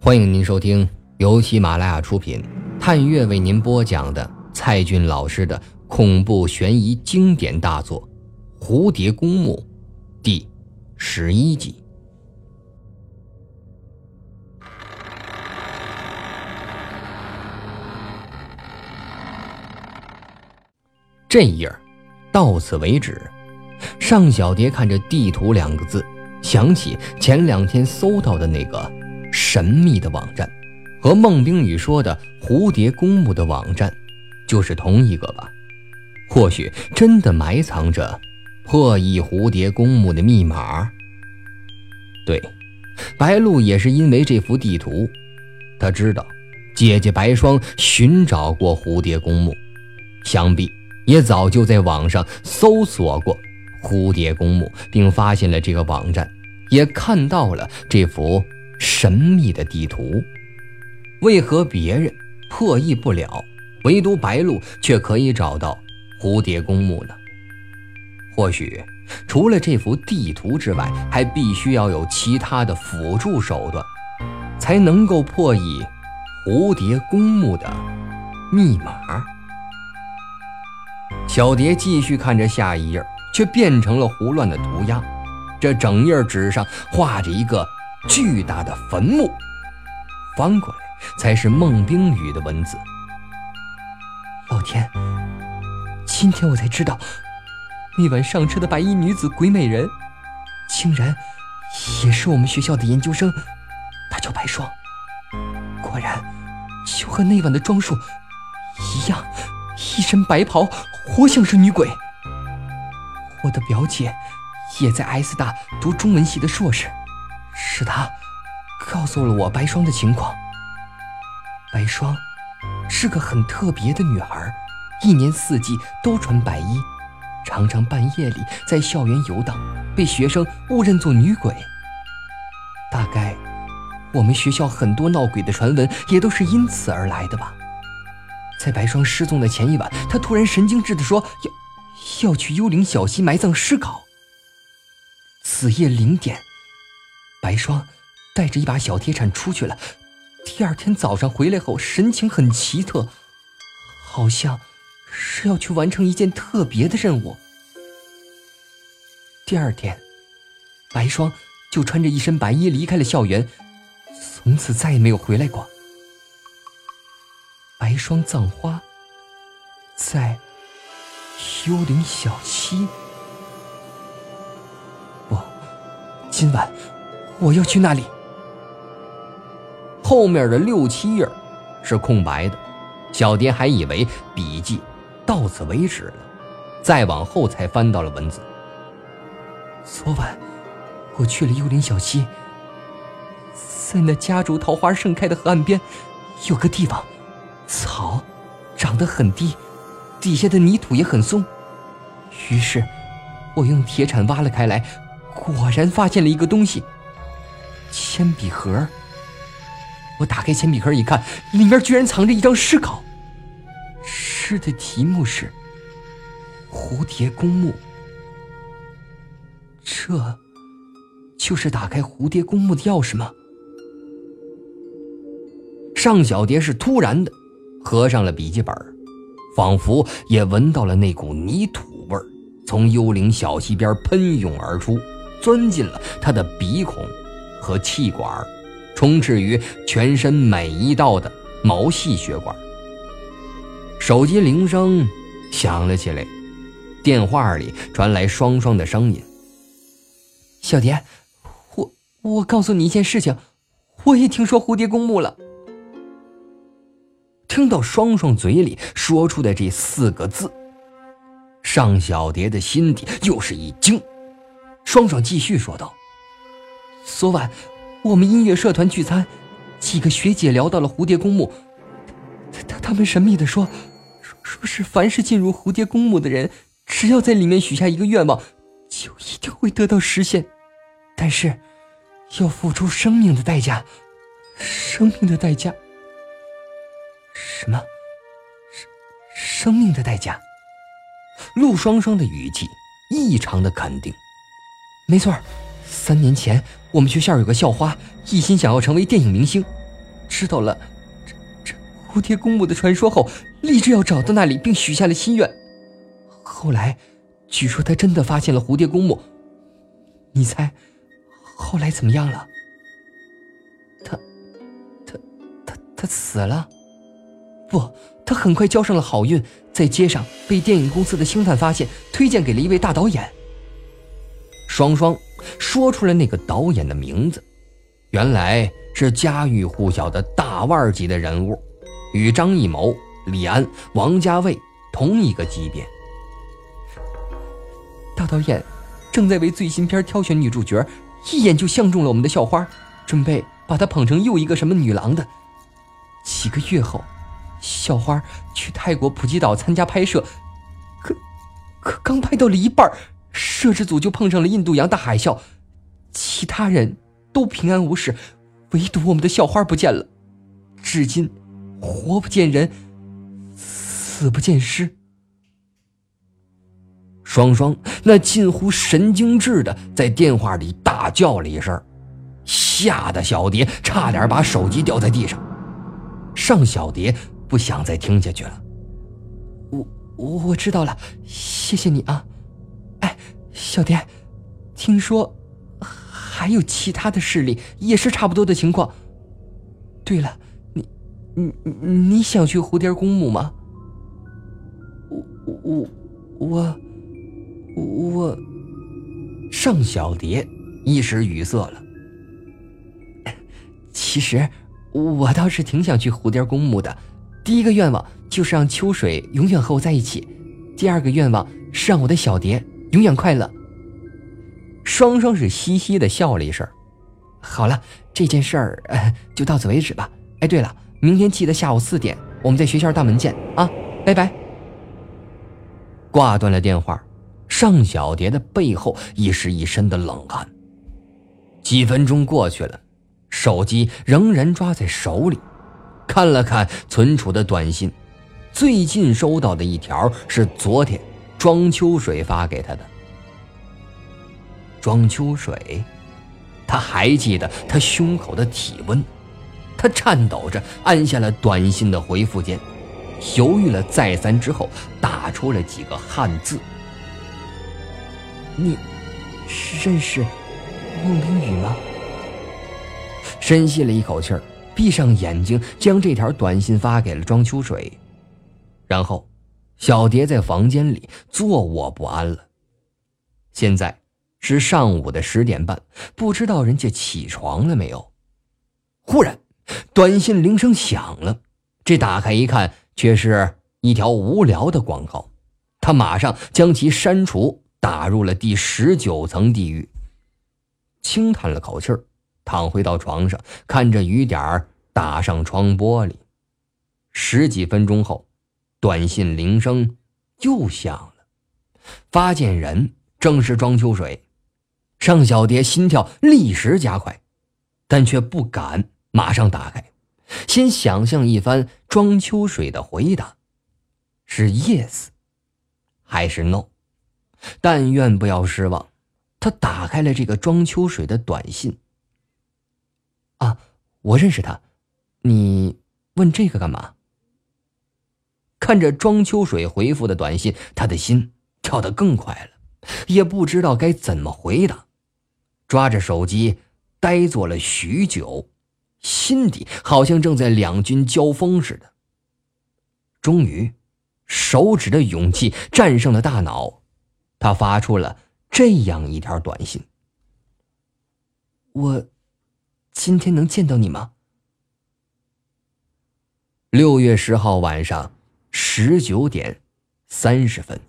欢迎您收听由喜马拉雅出品、探月为您播讲的蔡骏老师的恐怖悬疑经典大作《蝴蝶公墓》第十一集。这页到此为止。尚小蝶看着“地图”两个字，想起前两天搜到的那个神秘的网站，和孟冰雨说的蝴蝶公墓的网站，就是同一个吧？或许真的埋藏着破译蝴蝶公墓的密码。对，白露也是因为这幅地图，她知道姐姐白霜寻找过蝴蝶公墓，想必也早就在网上搜索过。蝴蝶公墓，并发现了这个网站，也看到了这幅神秘的地图。为何别人破译不了，唯独白鹿却可以找到蝴蝶公墓呢？或许除了这幅地图之外，还必须要有其他的辅助手段，才能够破译蝴蝶公墓的密码。小蝶继续看着下一页。却变成了胡乱的涂鸦，这整页纸上画着一个巨大的坟墓，翻过来才是孟冰雨的文字。老天，今天我才知道，那晚上车的白衣女子鬼美人，竟然也是我们学校的研究生，她叫白霜。果然，就和那晚的装束一样，一身白袍，活像是女鬼。我的表姐也在 S 大读中文系的硕士，是她告诉了我白霜的情况。白霜是个很特别的女孩，一年四季都穿白衣，常常半夜里在校园游荡，被学生误认作女鬼。大概我们学校很多闹鬼的传闻也都是因此而来的吧。在白霜失踪的前一晚，她突然神经质地说要。要去幽灵小溪埋葬尸镐。子夜零点，白霜带着一把小铁铲出去了。第二天早上回来后，神情很奇特，好像是要去完成一件特别的任务。第二天，白霜就穿着一身白衣离开了校园，从此再也没有回来过。白霜葬花，在。幽灵小溪，不，今晚我要去那里。后面的六七页是空白的，小蝶还以为笔记到此为止了，再往后才翻到了文字。昨晚我去了幽灵小溪，在那夹竹桃花盛开的河岸边，有个地方，草长得很低。底下的泥土也很松，于是，我用铁铲挖了开来，果然发现了一个东西——铅笔盒。我打开铅笔盒一看，里面居然藏着一张诗稿，诗的题目是《蝴蝶公墓》。这，就是打开蝴蝶公墓的钥匙吗？尚小蝶是突然的，合上了笔记本。仿佛也闻到了那股泥土味儿，从幽灵小溪边喷涌而出，钻进了他的鼻孔和气管，充斥于全身每一道的毛细血管。手机铃声响了起来，电话里传来双双的声音：“小蝶，我我告诉你一件事情，我也听说蝴蝶公墓了。”听到双双嘴里说出的这四个字，尚小蝶的心底又是一惊。双双继续说道：“昨晚我们音乐社团聚餐，几个学姐聊到了蝴蝶公墓。他他们神秘的说，说是凡是进入蝴蝶公墓的人，只要在里面许下一个愿望，就一定会得到实现。但是，要付出生命的代价，生命的代价。”什么？生生命的代价？陆双双的语气异常的肯定。没错，三年前我们学校有个校花，一心想要成为电影明星，知道了这这蝴蝶公墓的传说后，立志要找到那里，并许下了心愿。后来，据说他真的发现了蝴蝶公墓。你猜，后来怎么样了？他，他，他，他死了？不，他很快交上了好运，在街上被电影公司的星探发现，推荐给了一位大导演。双双说出了那个导演的名字，原来是家喻户晓的大腕级的人物，与张艺谋、李安、王家卫同一个级别。大导演正在为最新片挑选女主角，一眼就相中了我们的校花，准备把她捧成又一个什么女郎的。几个月后。校花去泰国普吉岛参加拍摄，可可刚拍到了一半，摄制组就碰上了印度洋大海啸，其他人都平安无事，唯独我们的校花不见了，至今活不见人，死不见尸。双双那近乎神经质的在电话里大叫了一声，吓得小蝶差点把手机掉在地上。尚小蝶。不想再听下去了。我我我知道了，谢谢你啊。小蝶，听说还有其他的势力也是差不多的情况。对了，你你你想去蝴蝶公墓吗？我我我我，尚小蝶一时语塞了。其实我倒是挺想去蝴蝶公墓的。第一个愿望就是让秋水永远和我在一起，第二个愿望是让我的小蝶永远快乐。双双是嘻嘻的笑了一声。好了，这件事儿就到此为止吧。哎，对了，明天记得下午四点我们在学校大门见啊！拜拜。挂断了电话，尚小蝶的背后已是一身的冷汗。几分钟过去了，手机仍然抓在手里。看了看存储的短信，最近收到的一条是昨天庄秋水发给他的。庄秋水，他还记得他胸口的体温，他颤抖着按下了短信的回复键，犹豫了再三之后，打出了几个汉字：“你认识孟明宇吗？”深吸了一口气儿。闭上眼睛，将这条短信发给了庄秋水，然后，小蝶在房间里坐卧不安了。现在是上午的十点半，不知道人家起床了没有。忽然，短信铃声响了，这打开一看，却是一条无聊的广告。他马上将其删除，打入了第十九层地狱。轻叹了口气儿。躺回到床上，看着雨点儿打上窗玻璃。十几分钟后，短信铃声又响了，发件人正是庄秋水。尚小蝶心跳立时加快，但却不敢马上打开，先想象一番庄秋水的回答：是 yes 还是 no？但愿不要失望。他打开了这个庄秋水的短信。啊，我认识他，你问这个干嘛？看着庄秋水回复的短信，他的心跳得更快了，也不知道该怎么回答，抓着手机呆坐了许久，心底好像正在两军交锋似的。终于，手指的勇气战胜了大脑，他发出了这样一条短信：我。今天能见到你吗？六月十号晚上十九点三十分，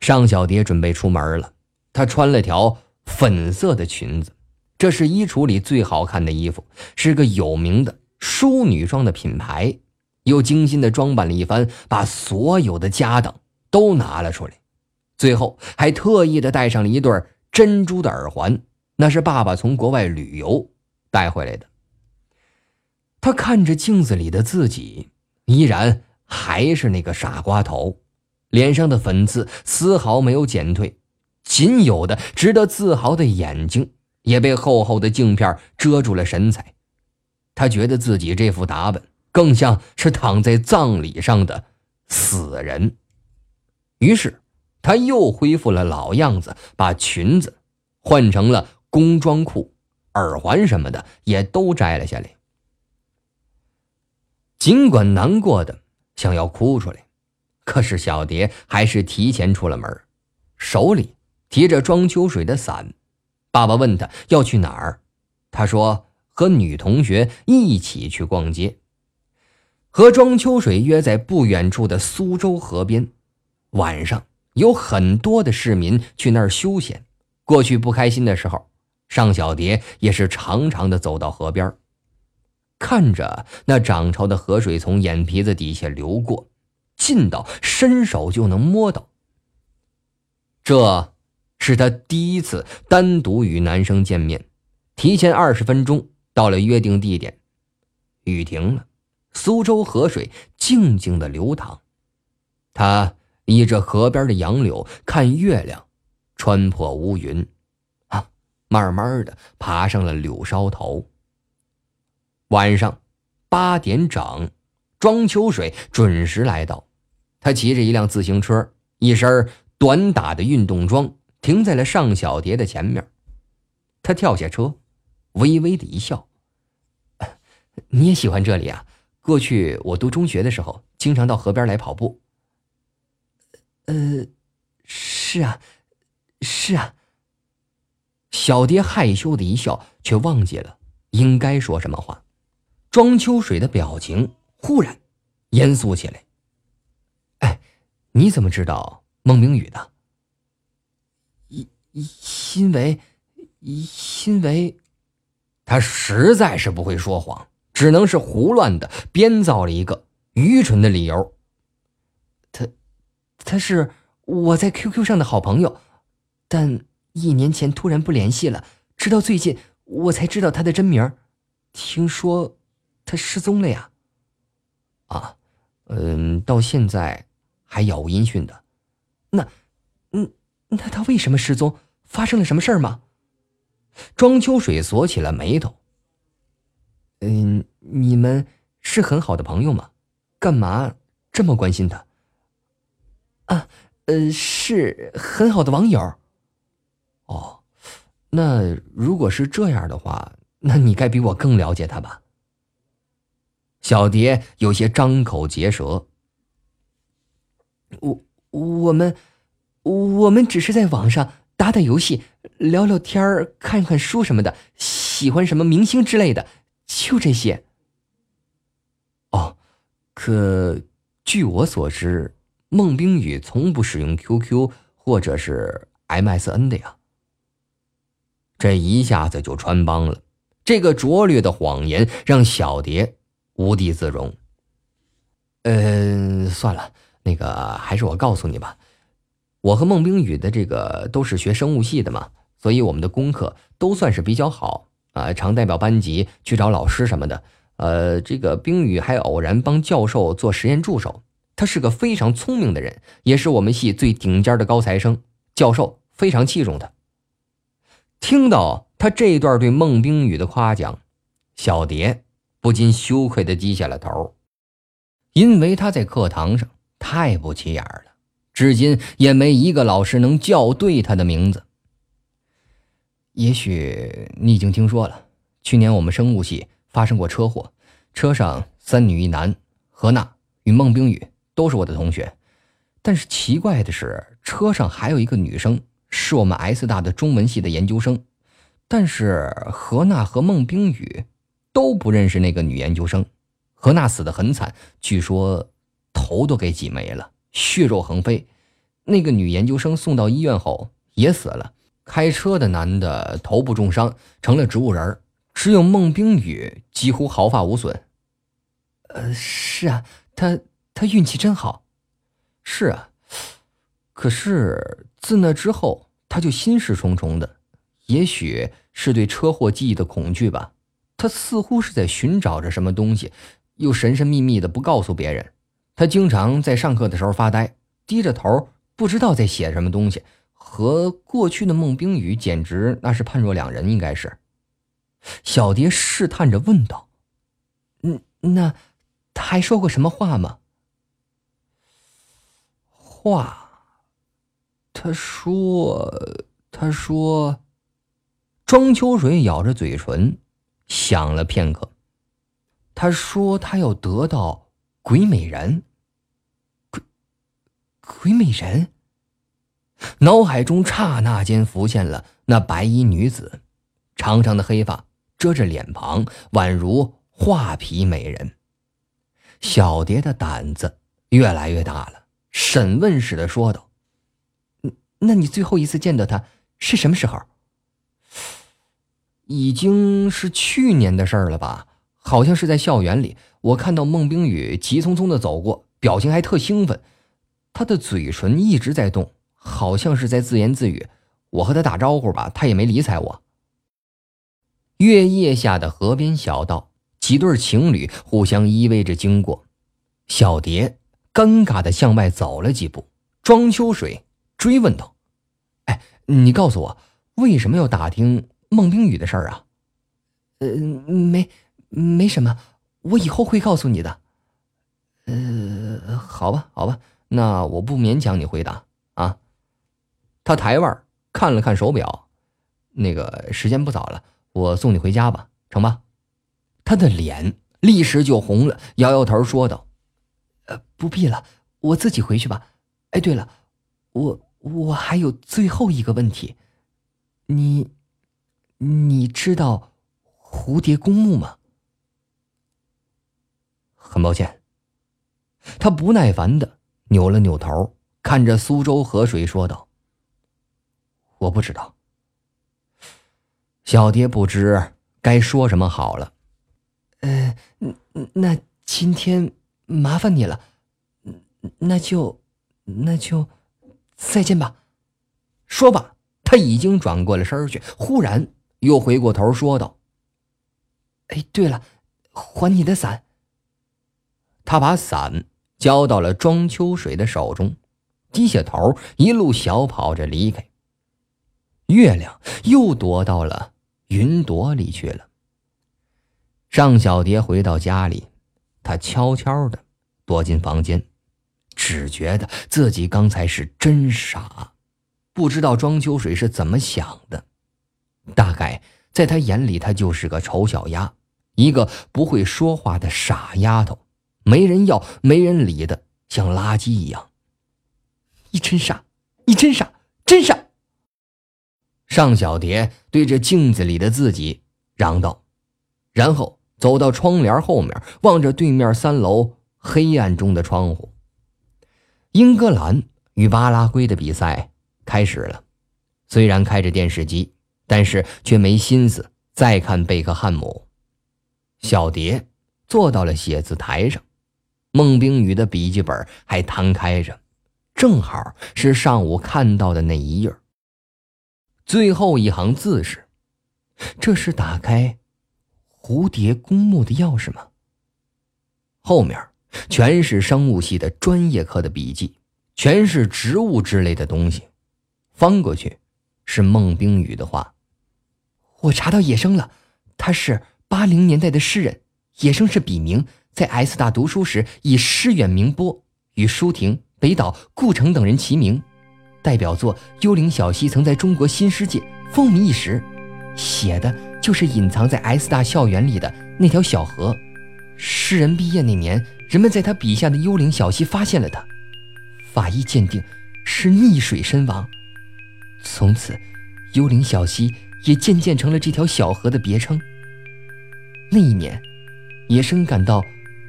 尚小蝶准备出门了。她穿了条粉色的裙子，这是衣橱里最好看的衣服，是个有名的淑女装的品牌。又精心的装扮了一番，把所有的家当都拿了出来，最后还特意的戴上了一对珍珠的耳环，那是爸爸从国外旅游。带回来的。他看着镜子里的自己，依然还是那个傻瓜头，脸上的粉刺丝毫没有减退，仅有的值得自豪的眼睛也被厚厚的镜片遮住了神采。他觉得自己这副打扮更像是躺在葬礼上的死人。于是，他又恢复了老样子，把裙子换成了工装裤，耳环什么的也都摘了下来。尽管难过的想要哭出来，可是小蝶还是提前出了门，手里提着庄秋水的伞。爸爸问他要去哪儿，他说和女同学一起去逛街。和庄秋水约在不远处的苏州河边，晚上有很多的市民去那儿休闲。过去不开心的时候，尚小蝶也是常常的走到河边。看着那涨潮的河水从眼皮子底下流过，近到伸手就能摸到。这是他第一次单独与男生见面，提前二十分钟到了约定地点。雨停了，苏州河水静静的流淌。他依着河边的杨柳看月亮，穿破乌云，啊，慢慢的爬上了柳梢头。晚上八点整，庄秋水准时来到。他骑着一辆自行车，一身短打的运动装，停在了尚小蝶的前面。他跳下车，微微的一笑：“ 你也喜欢这里啊？过去我读中学的时候，经常到河边来跑步。”“呃，是啊，是啊。”小蝶害羞的一笑，却忘记了应该说什么话。庄秋水的表情忽然严肃起来。哎，你怎么知道孟明宇的？因因为因为，他实在是不会说谎，只能是胡乱的编造了一个愚蠢的理由。他他是我在 QQ 上的好朋友，但一年前突然不联系了，直到最近我才知道他的真名。听说。他失踪了呀！啊，嗯，到现在还杳无音讯的。那，嗯，那他为什么失踪？发生了什么事儿吗？庄秋水锁起了眉头。嗯，你们是很好的朋友吗？干嘛这么关心他？啊，呃，是很好的网友。哦，那如果是这样的话，那你该比我更了解他吧？小蝶有些张口结舌。我我们我们只是在网上打打游戏、聊聊天看看书什么的，喜欢什么明星之类的，就这些。哦，可据我所知，孟冰雨从不使用 QQ 或者是 MSN 的呀。这一下子就穿帮了，这个拙劣的谎言让小蝶。无地自容。嗯，算了，那个还是我告诉你吧。我和孟冰雨的这个都是学生物系的嘛，所以我们的功课都算是比较好啊，常代表班级去找老师什么的。呃，这个冰雨还偶然帮教授做实验助手，他是个非常聪明的人，也是我们系最顶尖的高材生，教授非常器重他。听到他这一段对孟冰雨的夸奖，小蝶。不禁羞愧的低下了头，因为他在课堂上太不起眼了，至今也没一个老师能叫对他的名字。也许你已经听说了，去年我们生物系发生过车祸，车上三女一男，何娜与孟冰雨都是我的同学，但是奇怪的是，车上还有一个女生，是我们 S 大的中文系的研究生，但是何娜和孟冰雨。都不认识那个女研究生，何娜死得很惨，据说头都给挤没了，血肉横飞。那个女研究生送到医院后也死了。开车的男的头部重伤，成了植物人只有孟冰雨几乎毫发无损。呃，是啊，他他运气真好。是啊，可是自那之后他就心事重重的，也许是对车祸记忆的恐惧吧。他似乎是在寻找着什么东西，又神神秘秘的不告诉别人。他经常在上课的时候发呆，低着头，不知道在写什么东西，和过去的孟冰雨简直那是判若两人。应该是，小蝶试探着问道：“嗯，那他还说过什么话吗？话，他说，他说。庄秋水咬着嘴唇，想了片刻。他说：“他要得到鬼美人。”鬼，鬼美人。脑海中刹那间浮现了那白衣女子，长长的黑发遮着脸庞，宛如画皮美人。小蝶的胆子越来越大了，审问似的说道：“那你最后一次见到她是什么时候？”已经是去年的事儿了吧？好像是在校园里，我看到孟冰雨急匆匆的走过，表情还特兴奋，他的嘴唇一直在动，好像是在自言自语。我和他打招呼吧，他也没理睬我。月夜下的河边小道，几对情侣互相依偎着经过，小蝶尴尬的向外走了几步。庄秋水追问道：“哎，你告诉我，为什么要打听？”孟冰雨的事儿啊，呃，没，没什么，我以后会告诉你的。呃，好吧，好吧，那我不勉强你回答啊。他抬腕看了看手表，那个时间不早了，我送你回家吧，成吧？他的脸立时就红了，摇摇头说道：“呃，不必了，我自己回去吧。哎，对了，我我还有最后一个问题，你。”你知道蝴蝶公墓吗？很抱歉。他不耐烦的扭了扭头，看着苏州河水说道：“我不知道。”小蝶不知该说什么好了。呃，那今天麻烦你了，那就那就再见吧。说罢，他已经转过了身去，忽然。又回过头说道：“哎，对了，还你的伞。”他把伞交到了庄秋水的手中，低下头，一路小跑着离开。月亮又躲到了云朵里去了。尚小蝶回到家里，她悄悄的躲进房间，只觉得自己刚才是真傻，不知道庄秋水是怎么想的。大概在他眼里，她就是个丑小鸭，一个不会说话的傻丫头，没人要、没人理的，像垃圾一样。你真傻，你真傻，真傻！尚小蝶对着镜子里的自己嚷道，然后走到窗帘后面，望着对面三楼黑暗中的窗户。英格兰与巴拉圭的比赛开始了，虽然开着电视机。但是却没心思再看贝克汉姆。小蝶坐到了写字台上，孟冰雨的笔记本还摊开着，正好是上午看到的那一页。最后一行字是：“这是打开蝴蝶公墓的钥匙吗？”后面全是生物系的专业课的笔记，全是植物之类的东西。翻过去，是孟冰雨的话。我查到野生了，他是八零年代的诗人。野生是笔名，在 S 大读书时以诗远名播，与舒婷、北岛、顾城等人齐名。代表作《幽灵小溪》曾在中国新世界风靡一时，写的就是隐藏在 S 大校园里的那条小河。诗人毕业那年，人们在他笔下的幽灵小溪发现了他，法医鉴定是溺水身亡。从此，幽灵小溪。也渐渐成了这条小河的别称。那一年，野生感到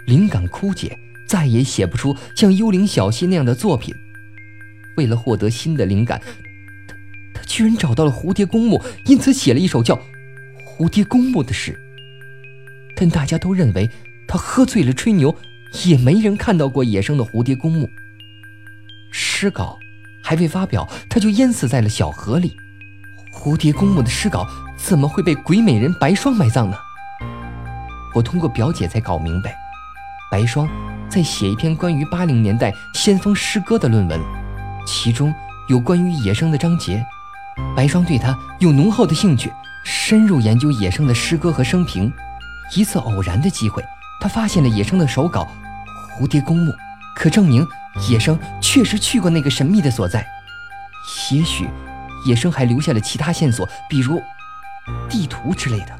灵感枯竭，再也写不出像《幽灵小溪》那样的作品。为了获得新的灵感，他他居然找到了蝴蝶公墓，因此写了一首叫《蝴蝶公墓》的诗。但大家都认为他喝醉了吹牛，也没人看到过野生的蝴蝶公墓。诗稿还未发表，他就淹死在了小河里。蝴蝶公墓的尸稿怎么会被鬼美人白霜埋葬呢？我通过表姐才搞明白，白霜在写一篇关于八零年代先锋诗歌的论文，其中有关于野生的章节。白霜对他有浓厚的兴趣，深入研究野生的诗歌和生平。一次偶然的机会，他发现了野生的手稿《蝴蝶公墓》，可证明野生确实去过那个神秘的所在。也许野生还留下了其他线索，比如地图之类的。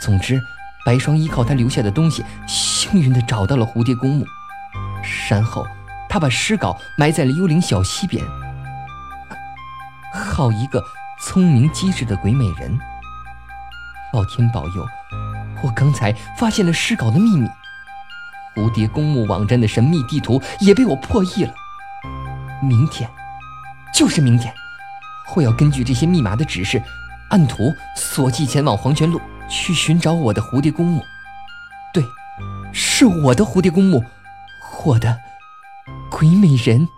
总之，白霜依靠他留下的东西，幸运地找到了蝴蝶公墓。然后，他把尸稿埋在了幽灵小溪边。好一个聪明机智的鬼美人！老天保佑，我刚才发现了尸稿的秘密，蝴蝶公墓网站的神秘地图也被我破译了。明天，就是明天，我要根据这些密码的指示，按图索骥前往黄泉路，去寻找我的蝴蝶公墓。对，是我的蝴蝶公墓，我的鬼美人。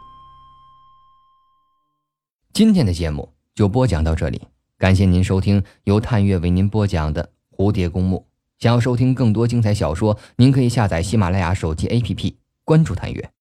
今天的节目就播讲到这里，感谢您收听由探月为您播讲的《蝴蝶公墓》。想要收听更多精彩小说，您可以下载喜马拉雅手机 APP，关注探月。